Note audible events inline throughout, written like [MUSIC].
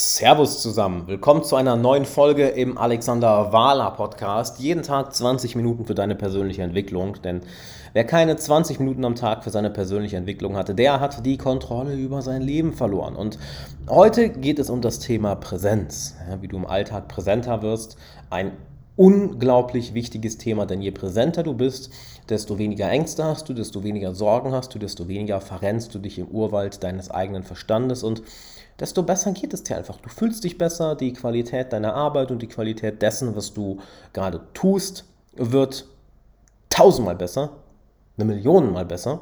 Servus zusammen, willkommen zu einer neuen Folge im Alexander Wahler Podcast. Jeden Tag 20 Minuten für deine persönliche Entwicklung, denn wer keine 20 Minuten am Tag für seine persönliche Entwicklung hatte, der hat die Kontrolle über sein Leben verloren. Und heute geht es um das Thema Präsenz, ja, wie du im Alltag präsenter wirst. Ein unglaublich wichtiges Thema, denn je präsenter du bist, desto weniger Ängste hast du, desto weniger Sorgen hast du, desto weniger verrennst du dich im Urwald deines eigenen Verstandes und desto besser geht es dir einfach. Du fühlst dich besser, die Qualität deiner Arbeit und die Qualität dessen, was du gerade tust, wird tausendmal besser, eine Million mal besser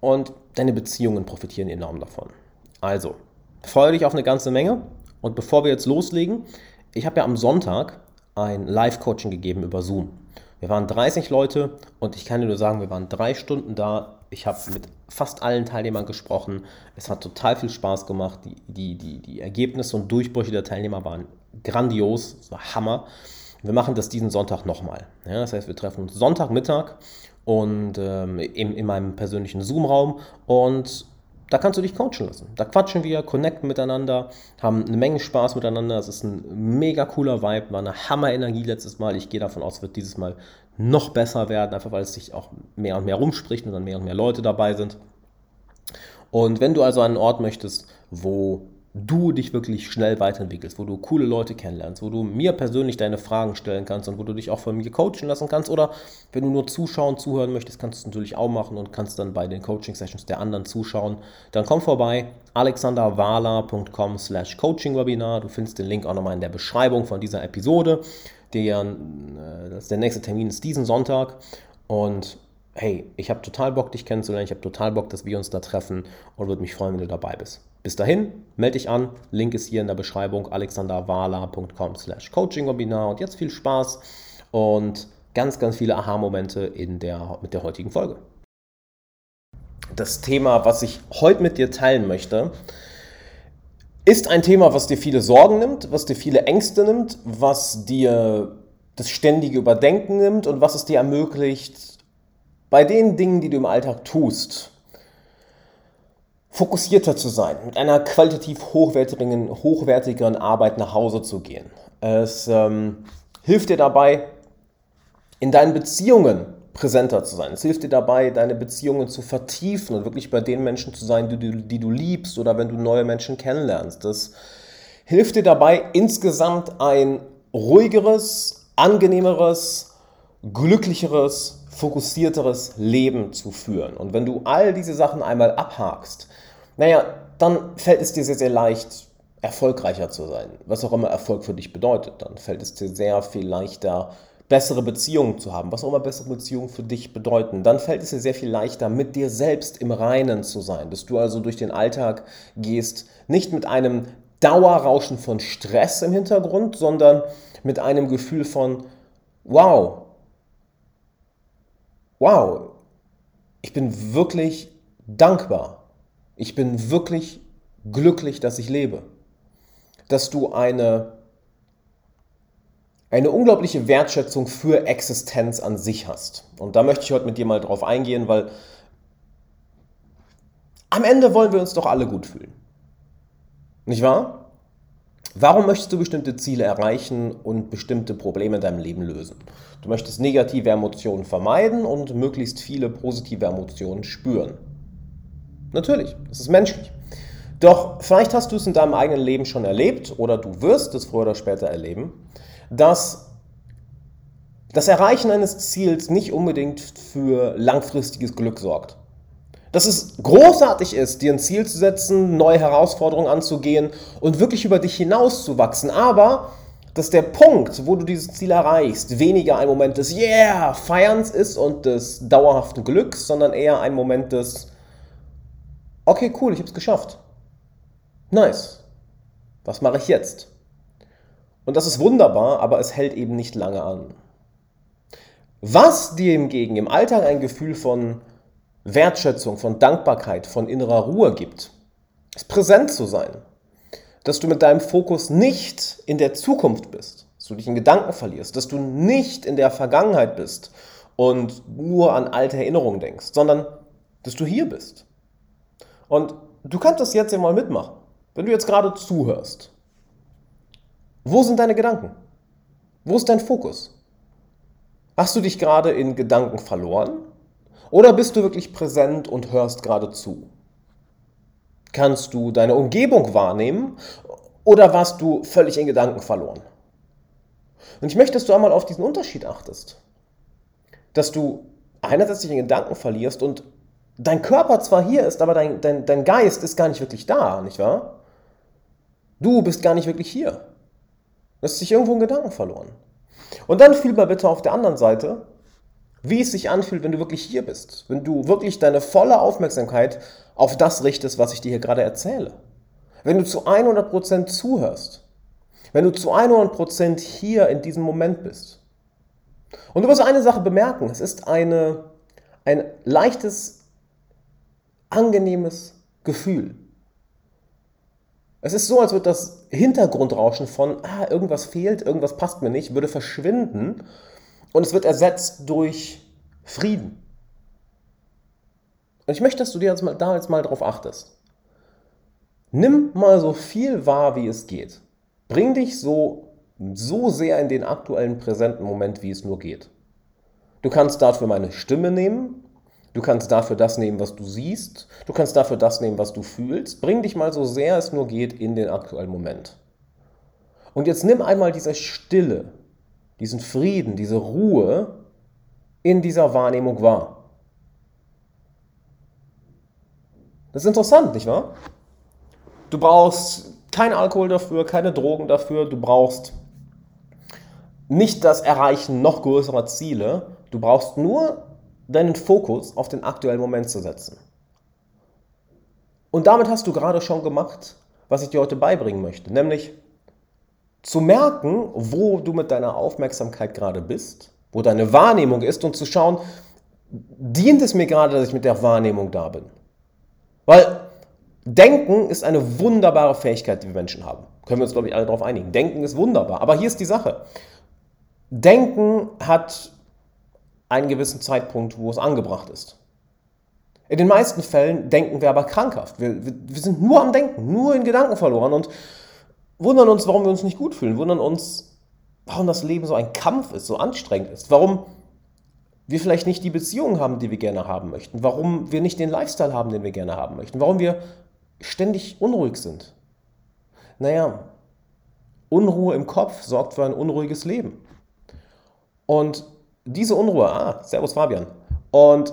und deine Beziehungen profitieren enorm davon. Also, freue dich auf eine ganze Menge und bevor wir jetzt loslegen, ich habe ja am Sonntag ein Live-Coaching gegeben über Zoom. Wir waren 30 Leute und ich kann dir nur sagen, wir waren drei Stunden da. Ich habe mit fast allen Teilnehmern gesprochen. Es hat total viel Spaß gemacht. Die, die, die, die Ergebnisse und Durchbrüche der Teilnehmer waren grandios. Es war Hammer. Wir machen das diesen Sonntag nochmal. Ja, das heißt, wir treffen uns Sonntagmittag und ähm, in, in meinem persönlichen Zoom-Raum und da kannst du dich coachen lassen. Da quatschen wir, connecten miteinander, haben eine Menge Spaß miteinander. Es ist ein mega cooler Vibe, war eine Hammer-Energie letztes Mal. Ich gehe davon aus, es wird dieses Mal noch besser werden, einfach weil es sich auch mehr und mehr rumspricht und dann mehr und mehr Leute dabei sind. Und wenn du also einen Ort möchtest, wo du dich wirklich schnell weiterentwickelst, wo du coole Leute kennenlernst, wo du mir persönlich deine Fragen stellen kannst und wo du dich auch von mir coachen lassen kannst. Oder wenn du nur zuschauen, zuhören möchtest, kannst du es natürlich auch machen und kannst dann bei den Coaching-Sessions der anderen zuschauen. Dann komm vorbei, alexanderwala.com slash coaching-webinar. Du findest den Link auch nochmal in der Beschreibung von dieser Episode. Der, äh, der nächste Termin ist diesen Sonntag und hey, ich habe total Bock, dich kennenzulernen. Ich habe total Bock, dass wir uns da treffen und würde mich freuen, wenn du dabei bist. Bis dahin, melde dich an. Link ist hier in der Beschreibung alexanderwala.com slash coachingwebinar. Und jetzt viel Spaß und ganz, ganz viele Aha-Momente der, mit der heutigen Folge. Das Thema, was ich heute mit dir teilen möchte, ist ein Thema, was dir viele Sorgen nimmt, was dir viele Ängste nimmt, was dir das ständige Überdenken nimmt und was es dir ermöglicht, bei den Dingen, die du im Alltag tust, fokussierter zu sein, mit einer qualitativ hochwertigeren, hochwertigeren Arbeit nach Hause zu gehen. Es ähm, hilft dir dabei, in deinen Beziehungen präsenter zu sein. Es hilft dir dabei, deine Beziehungen zu vertiefen und wirklich bei den Menschen zu sein, die du, die du liebst oder wenn du neue Menschen kennenlernst. Das hilft dir dabei, insgesamt ein ruhigeres, angenehmeres, glücklicheres, fokussierteres Leben zu führen. Und wenn du all diese Sachen einmal abhakst, naja, dann fällt es dir sehr, sehr leicht, erfolgreicher zu sein. Was auch immer Erfolg für dich bedeutet. Dann fällt es dir sehr viel leichter, bessere Beziehungen zu haben, was auch immer bessere Beziehungen für dich bedeuten, dann fällt es dir sehr viel leichter, mit dir selbst im Reinen zu sein, dass du also durch den Alltag gehst, nicht mit einem Dauerrauschen von Stress im Hintergrund, sondern mit einem Gefühl von, wow, wow, ich bin wirklich dankbar ich bin wirklich glücklich, dass ich lebe. Dass du eine, eine unglaubliche Wertschätzung für Existenz an sich hast. Und da möchte ich heute mit dir mal drauf eingehen, weil am Ende wollen wir uns doch alle gut fühlen. Nicht wahr? Warum möchtest du bestimmte Ziele erreichen und bestimmte Probleme in deinem Leben lösen? Du möchtest negative Emotionen vermeiden und möglichst viele positive Emotionen spüren. Natürlich, das ist menschlich. Doch vielleicht hast du es in deinem eigenen Leben schon erlebt oder du wirst es früher oder später erleben, dass das Erreichen eines Ziels nicht unbedingt für langfristiges Glück sorgt. Dass es großartig ist, dir ein Ziel zu setzen, neue Herausforderungen anzugehen und wirklich über dich hinauszuwachsen, aber dass der Punkt, wo du dieses Ziel erreichst, weniger ein Moment des Yeah, Feierns ist und des dauerhaften Glücks, sondern eher ein Moment des Okay, cool, ich habe es geschafft. Nice. Was mache ich jetzt? Und das ist wunderbar, aber es hält eben nicht lange an. Was dir hingegen im Alltag ein Gefühl von Wertschätzung, von Dankbarkeit, von innerer Ruhe gibt, ist präsent zu sein. Dass du mit deinem Fokus nicht in der Zukunft bist, dass du dich in Gedanken verlierst, dass du nicht in der Vergangenheit bist und nur an alte Erinnerungen denkst, sondern dass du hier bist und du kannst das jetzt ja mal mitmachen. Wenn du jetzt gerade zuhörst, Wo sind deine Gedanken? Wo ist dein Fokus? Hast du dich gerade in Gedanken verloren? Oder bist du wirklich präsent und hörst gerade zu? Kannst du deine Umgebung wahrnehmen oder warst du völlig in Gedanken verloren? Und ich möchte, dass du einmal auf diesen Unterschied achtest. Dass du einerseits dich in Gedanken verlierst und dein Körper zwar hier ist, aber dein, dein, dein Geist ist gar nicht wirklich da, nicht wahr? Du bist gar nicht wirklich hier. Du hast dich irgendwo in Gedanken verloren. Und dann fühl mal bitte auf der anderen Seite, wie es sich anfühlt, wenn du wirklich hier bist. Wenn du wirklich deine volle Aufmerksamkeit auf das richtest, was ich dir hier gerade erzähle. Wenn du zu 100% zuhörst. Wenn du zu 100% hier in diesem Moment bist. Und du wirst eine Sache bemerken. Es ist eine, ein leichtes angenehmes Gefühl. Es ist so, als würde das Hintergrundrauschen von, ah, irgendwas fehlt, irgendwas passt mir nicht, würde verschwinden und es wird ersetzt durch Frieden. Und ich möchte, dass du dir jetzt mal, da jetzt mal drauf achtest. Nimm mal so viel wahr, wie es geht. Bring dich so, so sehr in den aktuellen präsenten Moment, wie es nur geht. Du kannst dafür meine Stimme nehmen, Du kannst dafür das nehmen, was du siehst. Du kannst dafür das nehmen, was du fühlst. Bring dich mal so sehr es nur geht in den aktuellen Moment. Und jetzt nimm einmal diese Stille, diesen Frieden, diese Ruhe in dieser Wahrnehmung wahr. Das ist interessant, nicht wahr? Du brauchst keinen Alkohol dafür, keine Drogen dafür, du brauchst nicht das Erreichen noch größerer Ziele, du brauchst nur deinen Fokus auf den aktuellen Moment zu setzen. Und damit hast du gerade schon gemacht, was ich dir heute beibringen möchte, nämlich zu merken, wo du mit deiner Aufmerksamkeit gerade bist, wo deine Wahrnehmung ist und zu schauen, dient es mir gerade, dass ich mit der Wahrnehmung da bin. Weil Denken ist eine wunderbare Fähigkeit, die wir Menschen haben. Können wir uns, glaube ich, alle darauf einigen. Denken ist wunderbar. Aber hier ist die Sache. Denken hat einen gewissen Zeitpunkt, wo es angebracht ist. In den meisten Fällen denken wir aber krankhaft. Wir, wir, wir, sind nur am Denken, nur in Gedanken verloren und wundern uns, warum wir uns nicht gut fühlen, wundern uns, warum das Leben so ein Kampf ist, so anstrengend ist, warum wir vielleicht nicht die Beziehung haben, die wir gerne haben möchten, warum wir nicht den Lifestyle haben, den wir gerne haben möchten, warum wir ständig unruhig sind. Naja, Unruhe im Kopf sorgt für ein unruhiges Leben. Und diese Unruhe, ah, Servus Fabian. Und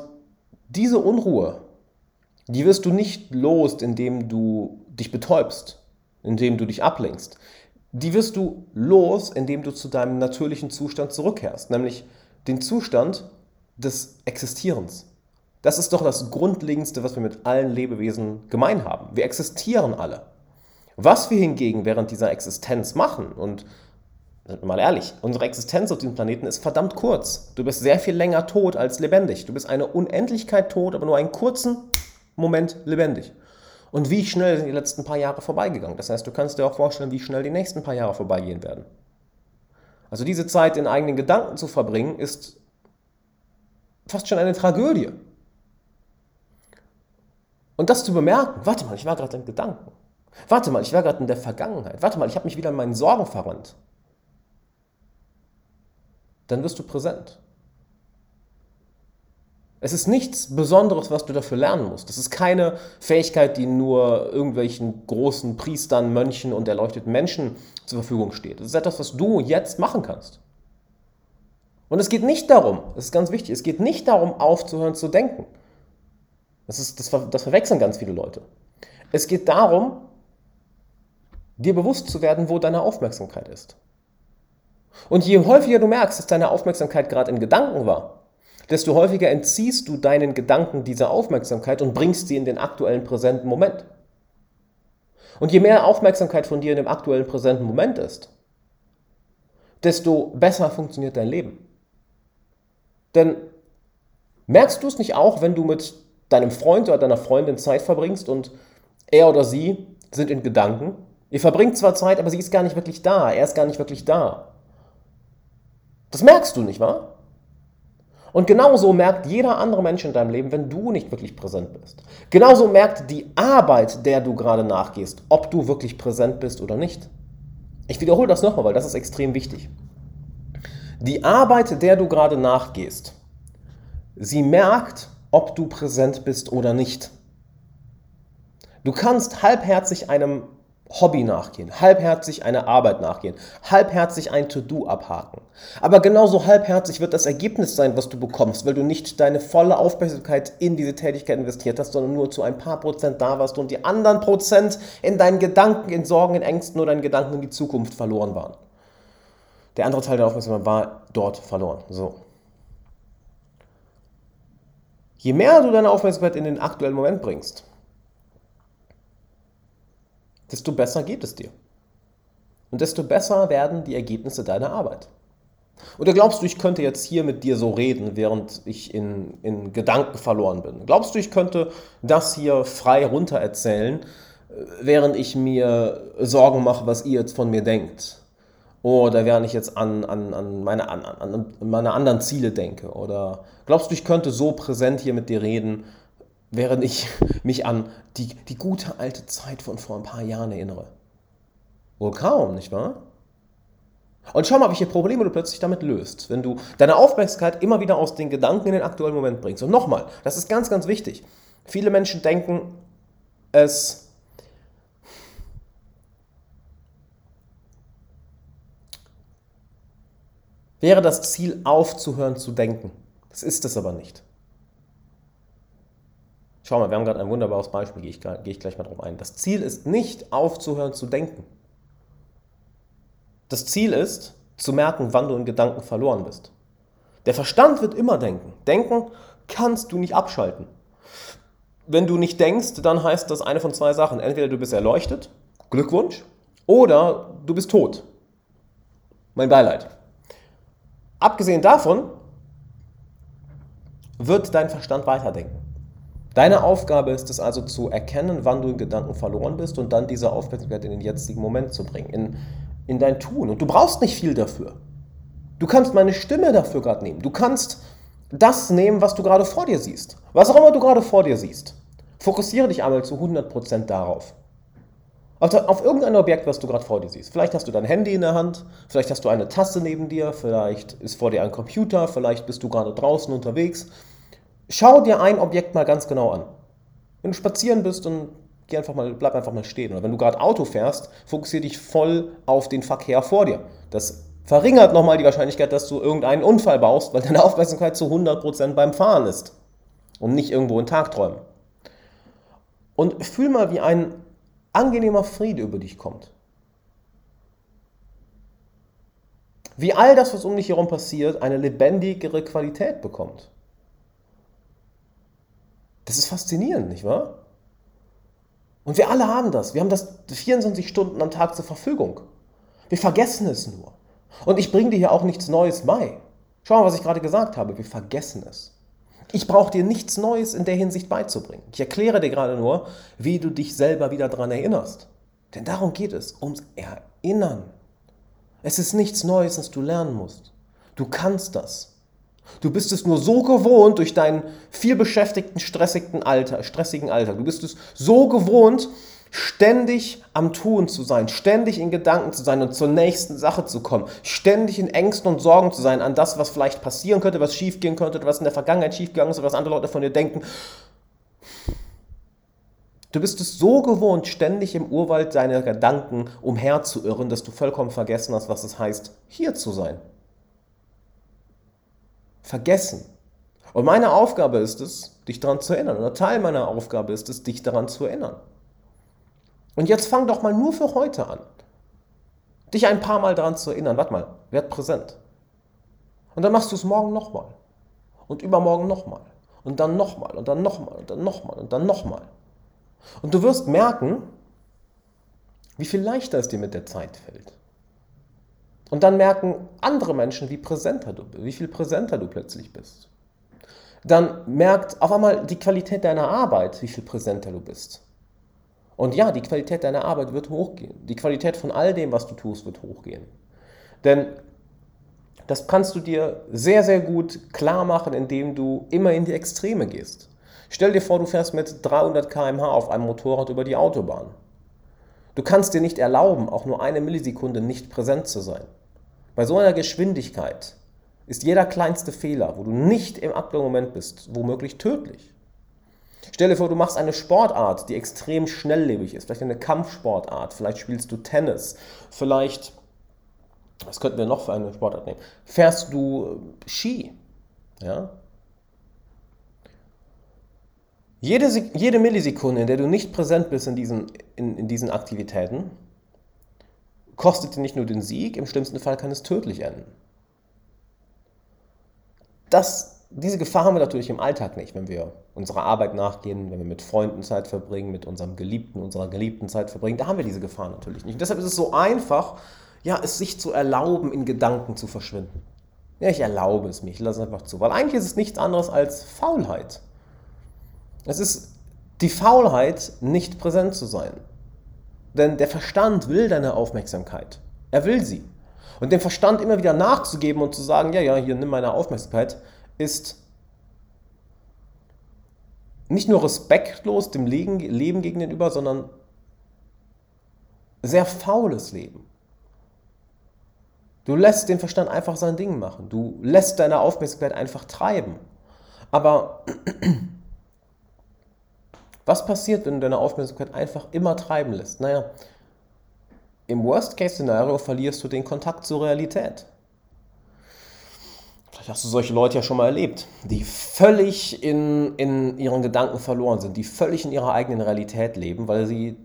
diese Unruhe, die wirst du nicht los, indem du dich betäubst, indem du dich ablenkst. Die wirst du los, indem du zu deinem natürlichen Zustand zurückkehrst, nämlich den Zustand des Existierens. Das ist doch das Grundlegendste, was wir mit allen Lebewesen gemein haben. Wir existieren alle. Was wir hingegen während dieser Existenz machen und mal ehrlich, unsere Existenz auf diesem Planeten ist verdammt kurz. Du bist sehr viel länger tot als lebendig. Du bist eine Unendlichkeit tot, aber nur einen kurzen Moment lebendig. Und wie schnell sind die letzten paar Jahre vorbeigegangen? Das heißt, du kannst dir auch vorstellen, wie schnell die nächsten paar Jahre vorbeigehen werden. Also diese Zeit in eigenen Gedanken zu verbringen, ist fast schon eine Tragödie. Und das zu bemerken, warte mal, ich war gerade in Gedanken. Warte mal, ich war gerade in der Vergangenheit. Warte mal, ich habe mich wieder in meinen Sorgen verrannt dann wirst du präsent. Es ist nichts Besonderes, was du dafür lernen musst. Es ist keine Fähigkeit, die nur irgendwelchen großen Priestern, Mönchen und erleuchteten Menschen zur Verfügung steht. Es ist etwas, was du jetzt machen kannst. Und es geht nicht darum, das ist ganz wichtig, es geht nicht darum, aufzuhören zu denken. Das, ist, das, das verwechseln ganz viele Leute. Es geht darum, dir bewusst zu werden, wo deine Aufmerksamkeit ist. Und je häufiger du merkst, dass deine Aufmerksamkeit gerade in Gedanken war, desto häufiger entziehst du deinen Gedanken dieser Aufmerksamkeit und bringst sie in den aktuellen präsenten Moment. Und je mehr Aufmerksamkeit von dir in dem aktuellen präsenten Moment ist, desto besser funktioniert dein Leben. Denn merkst du es nicht auch, wenn du mit deinem Freund oder deiner Freundin Zeit verbringst und er oder sie sind in Gedanken? Ihr verbringt zwar Zeit, aber sie ist gar nicht wirklich da, er ist gar nicht wirklich da. Das merkst du nicht wahr? Und genauso merkt jeder andere Mensch in deinem Leben, wenn du nicht wirklich präsent bist. Genauso merkt die Arbeit, der du gerade nachgehst, ob du wirklich präsent bist oder nicht. Ich wiederhole das nochmal, weil das ist extrem wichtig. Die Arbeit, der du gerade nachgehst, sie merkt, ob du präsent bist oder nicht. Du kannst halbherzig einem Hobby nachgehen, halbherzig eine Arbeit nachgehen, halbherzig ein To-Do abhaken. Aber genauso halbherzig wird das Ergebnis sein, was du bekommst, weil du nicht deine volle Aufmerksamkeit in diese Tätigkeit investiert hast, sondern nur zu ein paar Prozent da warst und die anderen Prozent in deinen Gedanken, in Sorgen, in Ängsten oder in Gedanken in die Zukunft verloren waren. Der andere Teil der Aufmerksamkeit war dort verloren. So. Je mehr du deine Aufmerksamkeit in den aktuellen Moment bringst, desto besser geht es dir. Und desto besser werden die Ergebnisse deiner Arbeit. Oder glaubst du, ich könnte jetzt hier mit dir so reden, während ich in, in Gedanken verloren bin? Glaubst du, ich könnte das hier frei runter erzählen, während ich mir Sorgen mache, was ihr jetzt von mir denkt? Oder während ich jetzt an, an, an, meine, an, an meine anderen Ziele denke? Oder glaubst du, ich könnte so präsent hier mit dir reden, während ich mich an die, die gute alte Zeit von vor ein paar Jahren erinnere. Wohl kaum, nicht wahr? Und schau mal, welche Probleme du plötzlich damit löst, wenn du deine Aufmerksamkeit immer wieder aus den Gedanken in den aktuellen Moment bringst. Und nochmal, das ist ganz, ganz wichtig. Viele Menschen denken, es wäre das Ziel, aufzuhören zu denken. Das ist es aber nicht. Schau mal, wir haben gerade ein wunderbares Beispiel, gehe ich, gehe ich gleich mal drauf ein. Das Ziel ist nicht aufzuhören zu denken. Das Ziel ist, zu merken, wann du in Gedanken verloren bist. Der Verstand wird immer denken. Denken kannst du nicht abschalten. Wenn du nicht denkst, dann heißt das eine von zwei Sachen. Entweder du bist erleuchtet, Glückwunsch, oder du bist tot. Mein Beileid. Abgesehen davon wird dein Verstand weiterdenken. Deine Aufgabe ist es also zu erkennen, wann du in Gedanken verloren bist und dann diese Aufmerksamkeit in den jetzigen Moment zu bringen, in, in dein Tun. Und du brauchst nicht viel dafür. Du kannst meine Stimme dafür gerade nehmen. Du kannst das nehmen, was du gerade vor dir siehst. Was auch immer du gerade vor dir siehst. Fokussiere dich einmal zu 100% darauf. Auf, auf irgendein Objekt, was du gerade vor dir siehst. Vielleicht hast du dein Handy in der Hand, vielleicht hast du eine Tasse neben dir, vielleicht ist vor dir ein Computer, vielleicht bist du gerade draußen unterwegs. Schau dir ein Objekt mal ganz genau an. Wenn du spazieren bist, dann geh einfach mal, bleib einfach mal stehen. Oder wenn du gerade Auto fährst, fokussiere dich voll auf den Verkehr vor dir. Das verringert nochmal die Wahrscheinlichkeit, dass du irgendeinen Unfall baust, weil deine Aufmerksamkeit zu 100% beim Fahren ist und nicht irgendwo in Tagträumen. Und fühl mal, wie ein angenehmer Friede über dich kommt. Wie all das, was um dich herum passiert, eine lebendigere Qualität bekommt. Das ist faszinierend, nicht wahr? Und wir alle haben das. Wir haben das 24 Stunden am Tag zur Verfügung. Wir vergessen es nur. Und ich bringe dir hier auch nichts Neues bei. Schau mal, was ich gerade gesagt habe. Wir vergessen es. Ich brauche dir nichts Neues in der Hinsicht beizubringen. Ich erkläre dir gerade nur, wie du dich selber wieder daran erinnerst. Denn darum geht es, ums Erinnern. Es ist nichts Neues, das du lernen musst. Du kannst das. Du bist es nur so gewohnt durch deinen vielbeschäftigten, stressigen Alter, stressigen Alltag. Du bist es so gewohnt, ständig am Tun zu sein, ständig in Gedanken zu sein und zur nächsten Sache zu kommen, ständig in Ängsten und Sorgen zu sein an das, was vielleicht passieren könnte, was schiefgehen könnte, was in der Vergangenheit schiefgegangen ist, was andere Leute von dir denken. Du bist es so gewohnt, ständig im Urwald deiner Gedanken umherzuirren, dass du vollkommen vergessen hast, was es heißt, hier zu sein vergessen. Und meine Aufgabe ist es, dich daran zu erinnern. Oder Teil meiner Aufgabe ist es, dich daran zu erinnern. Und jetzt fang doch mal nur für heute an, dich ein paar Mal daran zu erinnern. Warte mal, werd präsent. Und dann machst du es morgen nochmal. Und übermorgen nochmal. Und dann nochmal. Und dann nochmal. Und dann nochmal. Und dann nochmal. Und du wirst merken, wie viel leichter es dir mit der Zeit fällt. Und dann merken andere Menschen, wie präsenter du bist, wie viel präsenter du plötzlich bist. Dann merkt auf einmal die Qualität deiner Arbeit, wie viel präsenter du bist. Und ja, die Qualität deiner Arbeit wird hochgehen. Die Qualität von all dem, was du tust, wird hochgehen. Denn das kannst du dir sehr, sehr gut klar machen, indem du immer in die Extreme gehst. Stell dir vor, du fährst mit 300 km/h auf einem Motorrad über die Autobahn. Du kannst dir nicht erlauben, auch nur eine Millisekunde nicht präsent zu sein. Bei so einer Geschwindigkeit ist jeder kleinste Fehler, wo du nicht im aktuellen Moment bist, womöglich tödlich. Stell dir vor, du machst eine Sportart, die extrem schnelllebig ist, vielleicht eine Kampfsportart, vielleicht spielst du Tennis, vielleicht, was könnten wir noch für eine Sportart nehmen? Fährst du Ski, ja? Jede, jede Millisekunde, in der du nicht präsent bist in diesen, in, in diesen Aktivitäten, kostet dir nicht nur den Sieg, im schlimmsten Fall kann es tödlich enden. Das, diese Gefahr haben wir natürlich im Alltag nicht, wenn wir unserer Arbeit nachgehen, wenn wir mit Freunden Zeit verbringen, mit unserem Geliebten, unserer Geliebten Zeit verbringen. Da haben wir diese Gefahr natürlich nicht. Und deshalb ist es so einfach, ja, es sich zu erlauben, in Gedanken zu verschwinden. Ja, ich erlaube es mir, ich lasse es einfach zu. Weil eigentlich ist es nichts anderes als Faulheit. Es ist die Faulheit, nicht präsent zu sein. Denn der Verstand will deine Aufmerksamkeit. Er will sie. Und dem Verstand immer wieder nachzugeben und zu sagen, ja, ja, hier nimm meine Aufmerksamkeit, ist nicht nur respektlos dem Leben gegenüber, sondern sehr faules Leben. Du lässt den Verstand einfach sein Ding machen. Du lässt deine Aufmerksamkeit einfach treiben. Aber was passiert, wenn du deine Aufmerksamkeit einfach immer treiben lässt? Naja, im Worst-Case-Szenario verlierst du den Kontakt zur Realität. Vielleicht hast du solche Leute ja schon mal erlebt, die völlig in, in ihren Gedanken verloren sind, die völlig in ihrer eigenen Realität leben, weil sie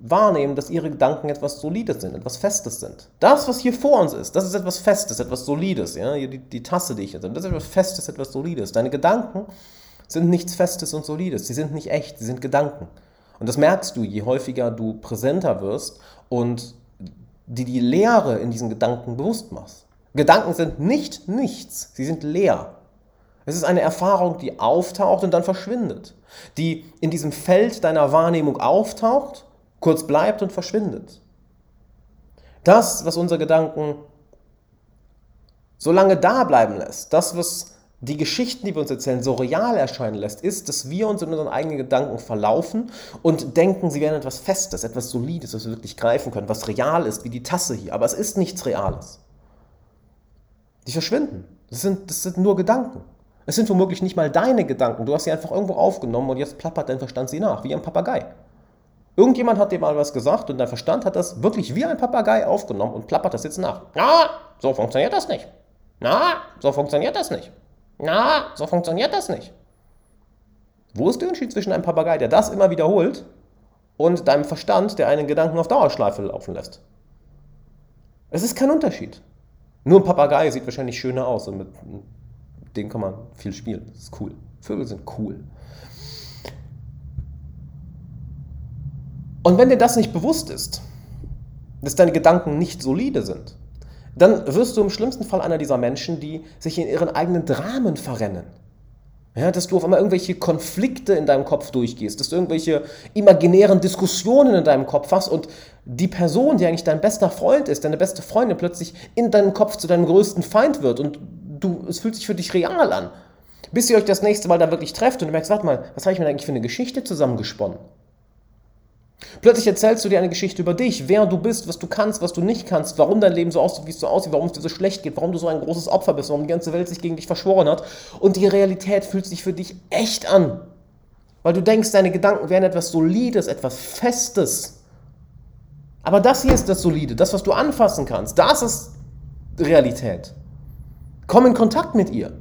wahrnehmen, dass ihre Gedanken etwas Solides sind, etwas Festes sind. Das, was hier vor uns ist, das ist etwas Festes, etwas Solides. Ja? Die, die Tasse, die ich jetzt habe, das ist etwas Festes, etwas Solides. Deine Gedanken sind nichts Festes und Solides. Sie sind nicht echt, sie sind Gedanken. Und das merkst du, je häufiger du präsenter wirst und die die Leere in diesen Gedanken bewusst machst. Gedanken sind nicht nichts, sie sind leer. Es ist eine Erfahrung, die auftaucht und dann verschwindet, die in diesem Feld deiner Wahrnehmung auftaucht, kurz bleibt und verschwindet. Das, was unsere Gedanken so lange da bleiben lässt, das, was die Geschichten, die wir uns erzählen, so real erscheinen lässt, ist, dass wir uns in unseren eigenen Gedanken verlaufen und denken, sie wären etwas Festes, etwas Solides, was wir wirklich greifen können, was real ist, wie die Tasse hier. Aber es ist nichts Reales. Die verschwinden. Das sind, das sind nur Gedanken. Es sind womöglich nicht mal deine Gedanken. Du hast sie einfach irgendwo aufgenommen und jetzt plappert dein Verstand sie nach, wie ein Papagei. Irgendjemand hat dir mal was gesagt und dein Verstand hat das wirklich wie ein Papagei aufgenommen und plappert das jetzt nach. Na, so funktioniert das nicht. Na, so funktioniert das nicht. Na, so funktioniert das nicht. Wo ist der Unterschied zwischen einem Papagei, der das immer wiederholt, und deinem Verstand, der einen Gedanken auf Dauerschleife laufen lässt? Es ist kein Unterschied. Nur ein Papagei sieht wahrscheinlich schöner aus und mit dem kann man viel spielen. Das ist cool. Vögel sind cool. Und wenn dir das nicht bewusst ist, dass deine Gedanken nicht solide sind, dann wirst du im schlimmsten Fall einer dieser Menschen, die sich in ihren eigenen Dramen verrennen. Ja, dass du auf einmal irgendwelche Konflikte in deinem Kopf durchgehst, dass du irgendwelche imaginären Diskussionen in deinem Kopf hast und die Person, die eigentlich dein bester Freund ist, deine beste Freundin, plötzlich in deinem Kopf zu deinem größten Feind wird und du, es fühlt sich für dich real an. Bis ihr euch das nächste Mal dann wirklich trefft und du merkst, warte mal, was habe ich mir eigentlich für eine Geschichte zusammengesponnen? Plötzlich erzählst du dir eine Geschichte über dich, wer du bist, was du kannst, was du nicht kannst, warum dein Leben so aussieht, wie es so aussieht, warum es dir so schlecht geht, warum du so ein großes Opfer bist, warum die ganze Welt sich gegen dich verschworen hat. Und die Realität fühlt sich für dich echt an. Weil du denkst, deine Gedanken wären etwas Solides, etwas Festes. Aber das hier ist das Solide, das, was du anfassen kannst. Das ist Realität. Komm in Kontakt mit ihr.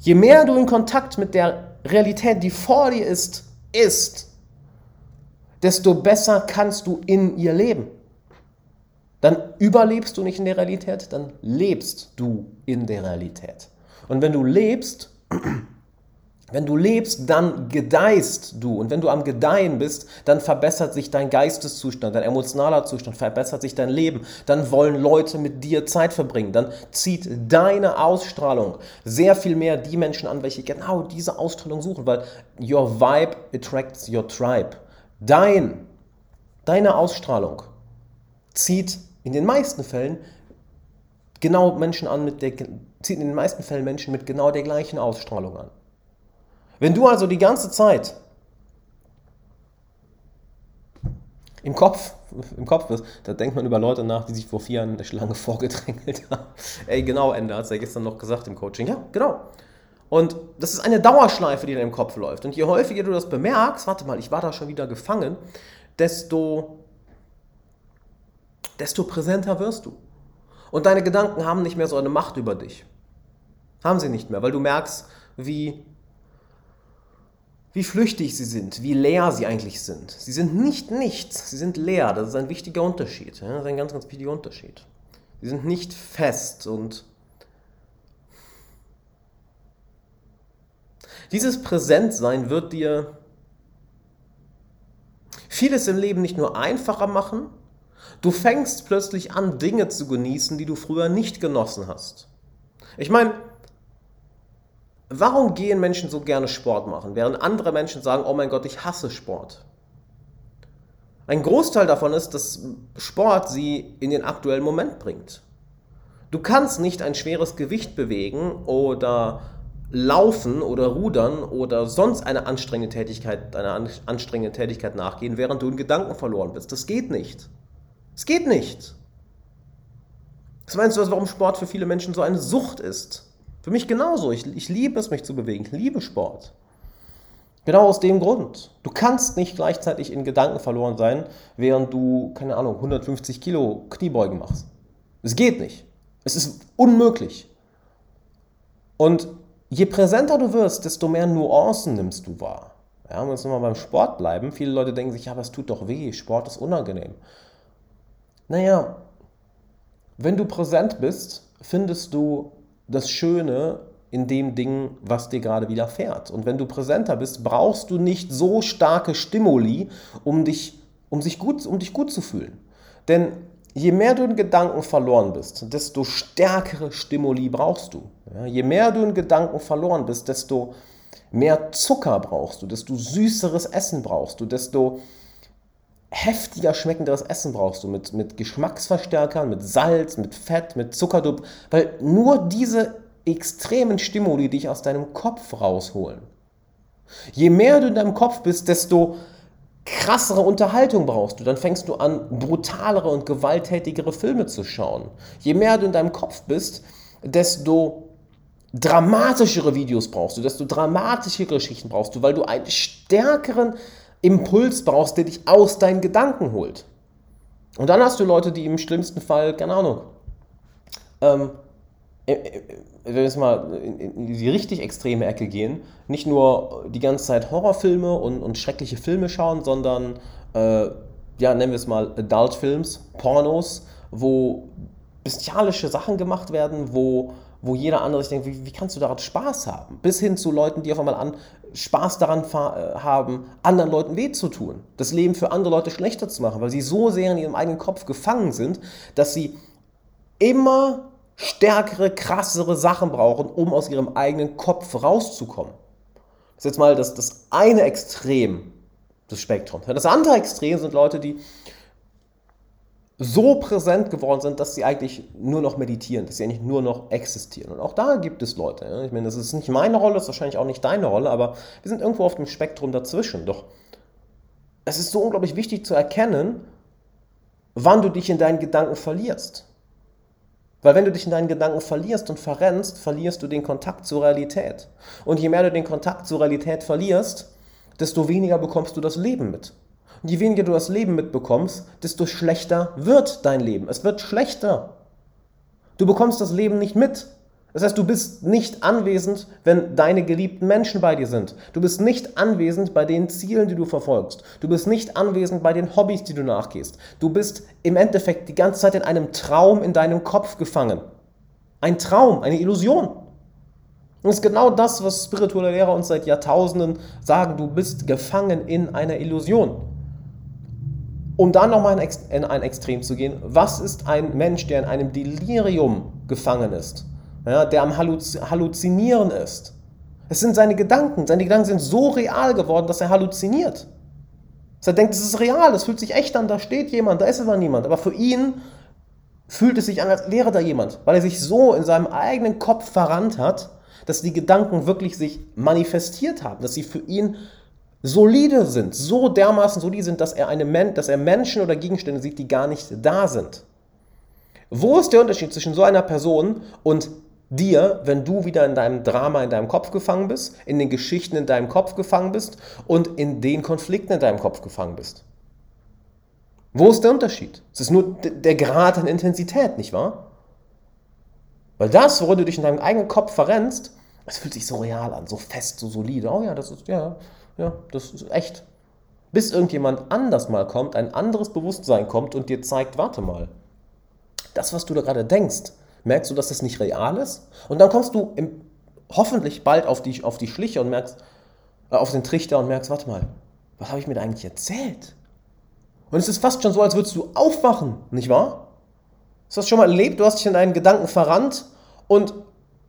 Je mehr du in Kontakt mit der Realität, die vor dir ist, ist, desto besser kannst du in ihr leben. Dann überlebst du nicht in der Realität, dann lebst du in der Realität. Und wenn du lebst, [CLEARS THROAT] wenn du lebst, dann gedeihst du. Und wenn du am Gedeihen bist, dann verbessert sich dein Geisteszustand, dein emotionaler Zustand, verbessert sich dein Leben. Dann wollen Leute mit dir Zeit verbringen. Dann zieht deine Ausstrahlung sehr viel mehr die Menschen an, welche genau diese Ausstrahlung suchen, weil your vibe attracts your tribe. Dein, deine Ausstrahlung zieht in den meisten Fällen genau Menschen an mit der, zieht in den meisten Fällen Menschen mit genau der gleichen Ausstrahlung an. Wenn du also die ganze Zeit im Kopf, im Kopf ist, da denkt man über Leute nach, die sich vor vier Jahren in der Schlange [LAUGHS] vorgedrängelt haben. Ey, genau, Ende, hat er gestern noch gesagt im Coaching. Ja, genau. Und das ist eine Dauerschleife, die in deinem Kopf läuft. Und je häufiger du das bemerkst, warte mal, ich war da schon wieder gefangen, desto, desto präsenter wirst du. Und deine Gedanken haben nicht mehr so eine Macht über dich. Haben sie nicht mehr, weil du merkst, wie wie flüchtig sie sind, wie leer sie eigentlich sind. Sie sind nicht nichts, sie sind leer. Das ist ein wichtiger Unterschied. Das ist ein ganz, ganz wichtiger Unterschied. Sie sind nicht fest und dieses Präsentsein wird dir vieles im Leben nicht nur einfacher machen, du fängst plötzlich an, Dinge zu genießen, die du früher nicht genossen hast. Ich meine, Warum gehen Menschen so gerne Sport machen, während andere Menschen sagen, oh mein Gott, ich hasse Sport? Ein Großteil davon ist, dass Sport sie in den aktuellen Moment bringt. Du kannst nicht ein schweres Gewicht bewegen oder laufen oder rudern oder sonst eine anstrengende Tätigkeit, einer anstrengenden Tätigkeit nachgehen, während du in Gedanken verloren bist. Das geht nicht. Es geht nicht. Was meinst du, warum Sport für viele Menschen so eine Sucht ist? Für mich genauso. Ich, ich liebe es, mich zu bewegen. Ich liebe Sport. Genau aus dem Grund. Du kannst nicht gleichzeitig in Gedanken verloren sein, während du, keine Ahnung, 150 Kilo Kniebeugen machst. Es geht nicht. Es ist unmöglich. Und je präsenter du wirst, desto mehr Nuancen nimmst du wahr. Ja, wenn wir jetzt nochmal beim Sport bleiben, viele Leute denken sich, ja, aber es tut doch weh, Sport ist unangenehm. Naja, wenn du präsent bist, findest du das Schöne in dem Ding, was dir gerade widerfährt. Und wenn du präsenter bist, brauchst du nicht so starke Stimuli, um dich, um sich gut, um dich gut zu fühlen. Denn je mehr du in Gedanken verloren bist, desto stärkere Stimuli brauchst du. Ja, je mehr du in Gedanken verloren bist, desto mehr Zucker brauchst du, desto süßeres Essen brauchst du, desto heftiger schmeckenderes Essen brauchst du mit, mit Geschmacksverstärkern, mit Salz, mit Fett, mit Zucker, weil nur diese extremen Stimuli dich aus deinem Kopf rausholen. Je mehr du in deinem Kopf bist, desto krassere Unterhaltung brauchst du. Dann fängst du an, brutalere und gewalttätigere Filme zu schauen. Je mehr du in deinem Kopf bist, desto dramatischere Videos brauchst du, desto dramatischere Geschichten brauchst du, weil du einen stärkeren Impuls brauchst, der dich aus deinen Gedanken holt. Und dann hast du Leute, die im schlimmsten Fall, keine Ahnung, ähm, äh, äh, wenn wir jetzt mal in, die richtig extreme Ecke gehen, nicht nur die ganze Zeit Horrorfilme und, und schreckliche Filme schauen, sondern, äh, ja, nennen wir es mal Adult-Films, Pornos, wo bestialische Sachen gemacht werden, wo wo jeder andere sich denkt, wie, wie, kannst du daran Spaß haben? Bis hin zu Leuten, die auf einmal an, Spaß daran äh, haben, anderen Leuten weh zu tun, das Leben für andere Leute schlechter zu machen, weil sie so sehr in ihrem eigenen Kopf gefangen sind, dass sie immer stärkere, krassere Sachen brauchen, um aus ihrem eigenen Kopf rauszukommen. Das ist jetzt mal das, das eine Extrem des Spektrums. Das andere Extrem sind Leute, die so präsent geworden sind, dass sie eigentlich nur noch meditieren, dass sie eigentlich nur noch existieren. Und auch da gibt es Leute. Ja? Ich meine, das ist nicht meine Rolle, das ist wahrscheinlich auch nicht deine Rolle, aber wir sind irgendwo auf dem Spektrum dazwischen. Doch es ist so unglaublich wichtig zu erkennen, wann du dich in deinen Gedanken verlierst. Weil wenn du dich in deinen Gedanken verlierst und verrennst, verlierst du den Kontakt zur Realität. Und je mehr du den Kontakt zur Realität verlierst, desto weniger bekommst du das Leben mit. Und je weniger du das Leben mitbekommst, desto schlechter wird dein Leben. Es wird schlechter. Du bekommst das Leben nicht mit. Das heißt, du bist nicht anwesend, wenn deine geliebten Menschen bei dir sind. Du bist nicht anwesend bei den Zielen, die du verfolgst. Du bist nicht anwesend bei den Hobbys, die du nachgehst. Du bist im Endeffekt die ganze Zeit in einem Traum in deinem Kopf gefangen. Ein Traum, eine Illusion. Und das ist genau das, was spirituelle Lehrer uns seit Jahrtausenden sagen. Du bist gefangen in einer Illusion. Um dann nochmal in ein Extrem zu gehen, was ist ein Mensch, der in einem Delirium gefangen ist, ja, der am Halluzinieren ist? Es sind seine Gedanken. Seine Gedanken sind so real geworden, dass er halluziniert. Dass er denkt, es ist real, das fühlt sich echt an, da steht jemand, da ist aber niemand. Aber für ihn fühlt es sich an, als wäre da jemand, weil er sich so in seinem eigenen Kopf verrannt hat, dass die Gedanken wirklich sich manifestiert haben, dass sie für ihn solide sind, so dermaßen solide sind, dass er, eine, dass er Menschen oder Gegenstände sieht, die gar nicht da sind. Wo ist der Unterschied zwischen so einer Person und dir, wenn du wieder in deinem Drama in deinem Kopf gefangen bist, in den Geschichten in deinem Kopf gefangen bist und in den Konflikten in deinem Kopf gefangen bist? Wo ist der Unterschied? Es ist nur der Grad an Intensität, nicht wahr? Weil das, worin du dich in deinem eigenen Kopf verrennst, das fühlt sich so real an, so fest, so solide. Oh ja, das ist, ja, ja, das ist echt. Bis irgendjemand anders mal kommt, ein anderes Bewusstsein kommt und dir zeigt, warte mal, das, was du da gerade denkst, merkst du, dass das nicht real ist? Und dann kommst du im, hoffentlich bald auf die, auf die Schliche und merkst, äh, auf den Trichter und merkst, warte mal, was habe ich mir da eigentlich erzählt? Und es ist fast schon so, als würdest du aufwachen, nicht wahr? Hast du das schon mal erlebt? Du hast dich in deinen Gedanken verrannt und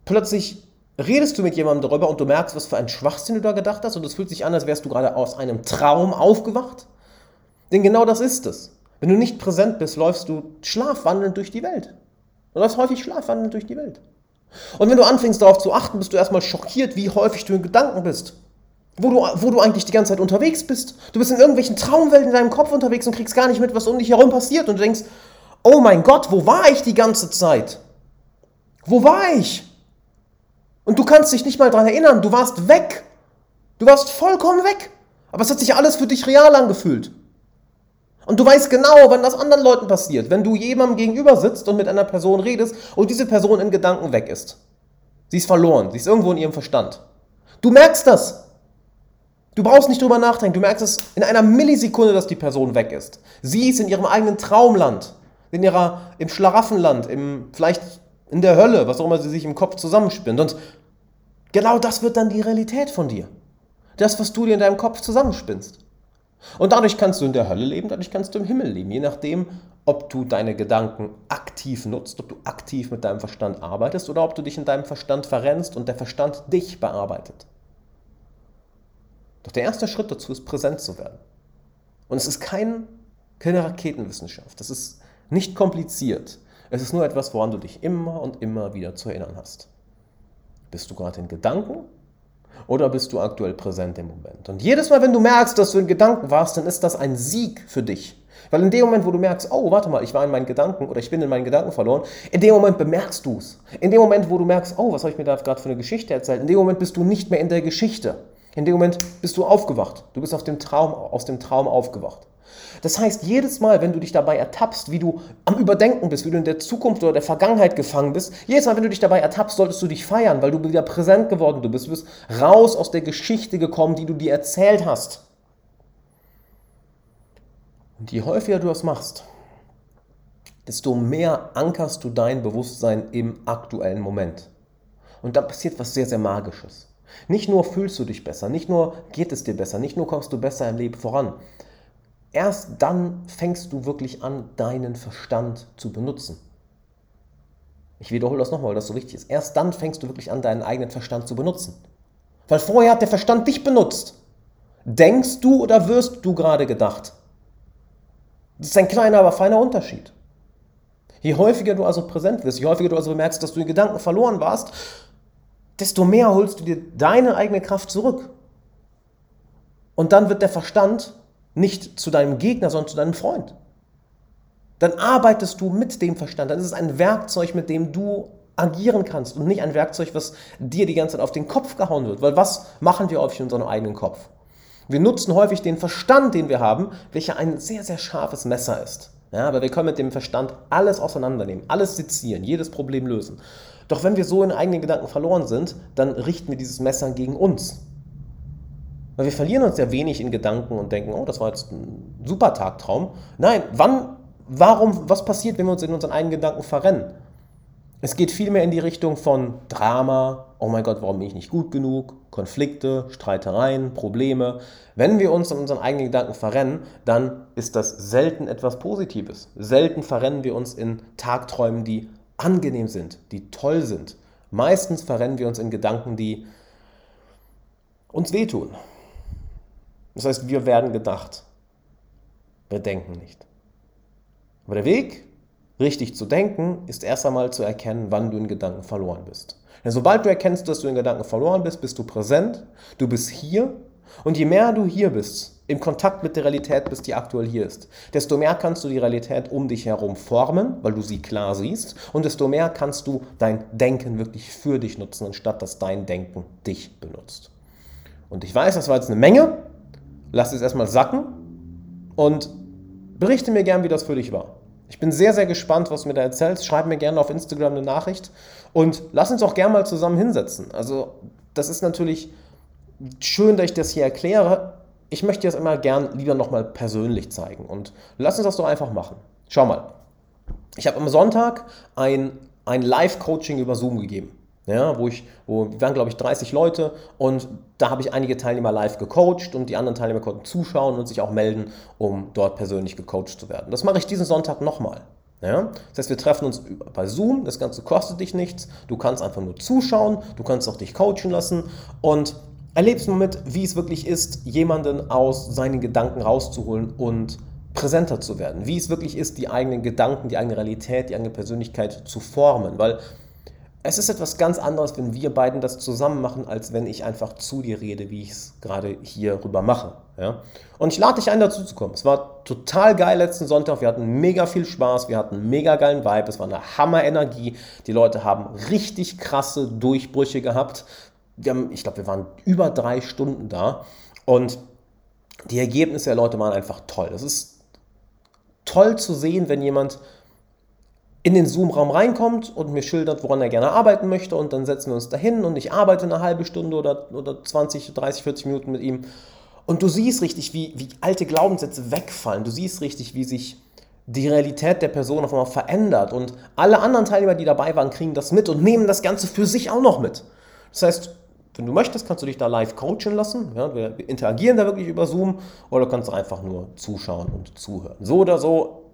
plötzlich redest du mit jemandem darüber und du merkst, was für ein Schwachsinn du da gedacht hast und es fühlt sich an, als wärst du gerade aus einem Traum aufgewacht. Denn genau das ist es. Wenn du nicht präsent bist, läufst du schlafwandelnd durch die Welt. Du läufst häufig schlafwandelnd durch die Welt. Und wenn du anfängst darauf zu achten, bist du erstmal schockiert, wie häufig du in Gedanken bist. Wo du, wo du eigentlich die ganze Zeit unterwegs bist. Du bist in irgendwelchen Traumwelten in deinem Kopf unterwegs und kriegst gar nicht mit, was um dich herum passiert. Und du denkst, oh mein Gott, wo war ich die ganze Zeit? Wo war ich? Und du kannst dich nicht mal daran erinnern, du warst weg. Du warst vollkommen weg. Aber es hat sich alles für dich real angefühlt. Und du weißt genau, wann das anderen Leuten passiert, wenn du jemandem gegenüber sitzt und mit einer Person redest und diese Person in Gedanken weg ist. Sie ist verloren, sie ist irgendwo in ihrem Verstand. Du merkst das. Du brauchst nicht drüber nachdenken, du merkst es in einer Millisekunde, dass die Person weg ist. Sie ist in ihrem eigenen Traumland, in ihrer, im Schlaraffenland, im, vielleicht in der Hölle, was auch immer sie sich im Kopf zusammenspinnt. Und genau das wird dann die Realität von dir. Das, was du dir in deinem Kopf zusammenspinnst. Und dadurch kannst du in der Hölle leben, dadurch kannst du im Himmel leben, je nachdem, ob du deine Gedanken aktiv nutzt, ob du aktiv mit deinem Verstand arbeitest oder ob du dich in deinem Verstand verrennst und der Verstand dich bearbeitet. Doch der erste Schritt dazu ist, präsent zu werden. Und es ist kein, keine Raketenwissenschaft, es ist nicht kompliziert. Es ist nur etwas, woran du dich immer und immer wieder zu erinnern hast. Bist du gerade in Gedanken oder bist du aktuell präsent im Moment? Und jedes Mal, wenn du merkst, dass du in Gedanken warst, dann ist das ein Sieg für dich. Weil in dem Moment, wo du merkst, oh, warte mal, ich war in meinen Gedanken oder ich bin in meinen Gedanken verloren, in dem Moment bemerkst du es. In dem Moment, wo du merkst, oh, was habe ich mir da gerade für eine Geschichte erzählt, in dem Moment bist du nicht mehr in der Geschichte. In dem Moment bist du aufgewacht. Du bist auf dem Traum, aus dem Traum aufgewacht. Das heißt, jedes Mal, wenn du dich dabei ertappst, wie du am Überdenken bist, wie du in der Zukunft oder der Vergangenheit gefangen bist, jedes Mal, wenn du dich dabei ertappst, solltest du dich feiern, weil du wieder präsent geworden bist. Du bist raus aus der Geschichte gekommen, die du dir erzählt hast. Und je häufiger du das machst, desto mehr ankerst du dein Bewusstsein im aktuellen Moment. Und da passiert was sehr, sehr Magisches. Nicht nur fühlst du dich besser, nicht nur geht es dir besser, nicht nur kommst du besser im Leben voran, Erst dann fängst du wirklich an, deinen Verstand zu benutzen. Ich wiederhole das nochmal, weil das so wichtig ist. Erst dann fängst du wirklich an, deinen eigenen Verstand zu benutzen. Weil vorher hat der Verstand dich benutzt. Denkst du oder wirst du gerade gedacht? Das ist ein kleiner, aber feiner Unterschied. Je häufiger du also präsent wirst, je häufiger du also bemerkst, dass du in Gedanken verloren warst, desto mehr holst du dir deine eigene Kraft zurück. Und dann wird der Verstand nicht zu deinem Gegner, sondern zu deinem Freund. Dann arbeitest du mit dem Verstand. Dann ist es ein Werkzeug, mit dem du agieren kannst und nicht ein Werkzeug, was dir die ganze Zeit auf den Kopf gehauen wird. Weil was machen wir häufig in unserem eigenen Kopf? Wir nutzen häufig den Verstand, den wir haben, welcher ein sehr, sehr scharfes Messer ist. Ja, aber wir können mit dem Verstand alles auseinandernehmen, alles sezieren, jedes Problem lösen. Doch wenn wir so in eigenen Gedanken verloren sind, dann richten wir dieses Messer gegen uns. Weil wir verlieren uns ja wenig in Gedanken und denken, oh, das war jetzt ein super Tagtraum. Nein, wann, warum, was passiert, wenn wir uns in unseren eigenen Gedanken verrennen? Es geht vielmehr in die Richtung von Drama, oh mein Gott, warum bin ich nicht gut genug, Konflikte, Streitereien, Probleme. Wenn wir uns in unseren eigenen Gedanken verrennen, dann ist das selten etwas Positives. Selten verrennen wir uns in Tagträumen, die angenehm sind, die toll sind. Meistens verrennen wir uns in Gedanken, die uns wehtun, das heißt, wir werden gedacht. Wir denken nicht. Aber der Weg, richtig zu denken, ist erst einmal zu erkennen, wann du in Gedanken verloren bist. Denn sobald du erkennst, dass du in Gedanken verloren bist, bist du präsent, du bist hier Und je mehr du hier bist, im Kontakt mit der Realität bist, die aktuell hier ist, desto mehr kannst du die Realität um dich herum formen, weil du sie klar siehst, und desto mehr kannst du dein Denken wirklich für dich nutzen, anstatt dass dein Denken dich benutzt. Und ich weiß, das war jetzt eine Menge. Lass es erstmal sacken und berichte mir gern, wie das für dich war. Ich bin sehr, sehr gespannt, was du mir da erzählst. Schreib mir gerne auf Instagram eine Nachricht und lass uns auch gerne mal zusammen hinsetzen. Also, das ist natürlich schön, dass ich das hier erkläre. Ich möchte dir das immer gern lieber nochmal persönlich zeigen. Und lass uns das doch einfach machen. Schau mal. Ich habe am Sonntag ein, ein Live-Coaching über Zoom gegeben. Ja, wo ich, wo wir waren, glaube ich, 30 Leute und da habe ich einige Teilnehmer live gecoacht und die anderen Teilnehmer konnten zuschauen und sich auch melden, um dort persönlich gecoacht zu werden. Das mache ich diesen Sonntag nochmal. Ja? Das heißt, wir treffen uns bei Zoom, das Ganze kostet dich nichts, du kannst einfach nur zuschauen, du kannst auch dich coachen lassen und erlebst mal mit, wie es wirklich ist, jemanden aus seinen Gedanken rauszuholen und präsenter zu werden. Wie es wirklich ist, die eigenen Gedanken, die eigene Realität, die eigene Persönlichkeit zu formen. Weil es ist etwas ganz anderes, wenn wir beiden das zusammen machen, als wenn ich einfach zu dir rede, wie ich es gerade hier rüber mache. Ja? Und ich lade dich ein, dazu zu kommen. Es war total geil letzten Sonntag. Wir hatten mega viel Spaß. Wir hatten einen mega geilen Vibe. Es war eine Hammer-Energie. Die Leute haben richtig krasse Durchbrüche gehabt. Haben, ich glaube, wir waren über drei Stunden da. Und die Ergebnisse der Leute waren einfach toll. Es ist toll zu sehen, wenn jemand in den Zoom-Raum reinkommt und mir schildert, woran er gerne arbeiten möchte und dann setzen wir uns dahin und ich arbeite eine halbe Stunde oder, oder 20, 30, 40 Minuten mit ihm und du siehst richtig, wie, wie alte Glaubenssätze wegfallen, du siehst richtig, wie sich die Realität der Person auf einmal verändert und alle anderen Teilnehmer, die dabei waren, kriegen das mit und nehmen das Ganze für sich auch noch mit. Das heißt, wenn du möchtest, kannst du dich da live coachen lassen. Ja, wir interagieren da wirklich über Zoom oder du kannst einfach nur zuschauen und zuhören. So oder so,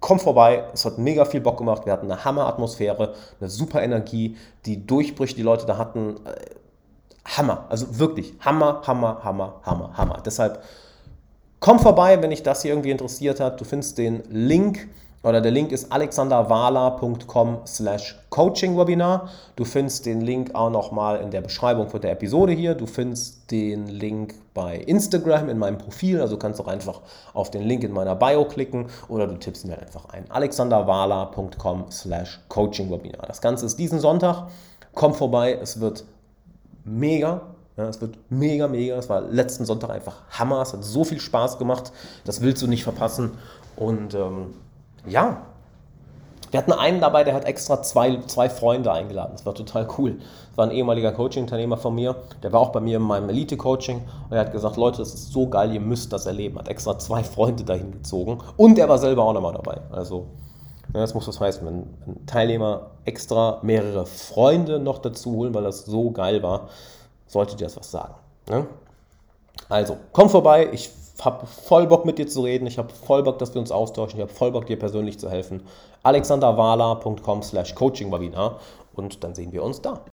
komm vorbei, es hat mega viel Bock gemacht, wir hatten eine Hammer-Atmosphäre, eine super Energie, die Durchbrüche, die Leute da hatten, äh, Hammer, also wirklich Hammer, Hammer, Hammer, Hammer, Hammer. Deshalb komm vorbei, wenn dich das hier irgendwie interessiert hat. Du findest den Link oder der Link ist alexanderwala.com slash coachingwebinar. Du findest den Link auch nochmal in der Beschreibung von der Episode hier. Du findest den Link bei Instagram in meinem Profil. Also kannst auch einfach auf den Link in meiner Bio klicken oder du tippst ihn halt einfach ein. alexanderwala.com slash coachingwebinar. Das Ganze ist diesen Sonntag. Komm vorbei, es wird mega. Ja, es wird mega, mega. Es war letzten Sonntag einfach Hammer. Es hat so viel Spaß gemacht. Das willst du nicht verpassen. Und ähm, ja, wir hatten einen dabei, der hat extra zwei, zwei Freunde eingeladen. Das war total cool. Das war ein ehemaliger Coaching-Unternehmer von mir. Der war auch bei mir in meinem Elite-Coaching. Und er hat gesagt, Leute, das ist so geil, ihr müsst das erleben. Hat extra zwei Freunde dahin gezogen. Und er war selber auch nochmal dabei. Also, ja, das muss was heißen, wenn ein Teilnehmer extra mehrere Freunde noch dazu holen, weil das so geil war, sollte dir das was sagen. Ne? Also, komm vorbei. Ich habe voll Bock mit dir zu reden, ich habe voll Bock, dass wir uns austauschen, ich habe voll Bock, dir persönlich zu helfen. alexanderwala.com slash coachingwebinar und dann sehen wir uns da.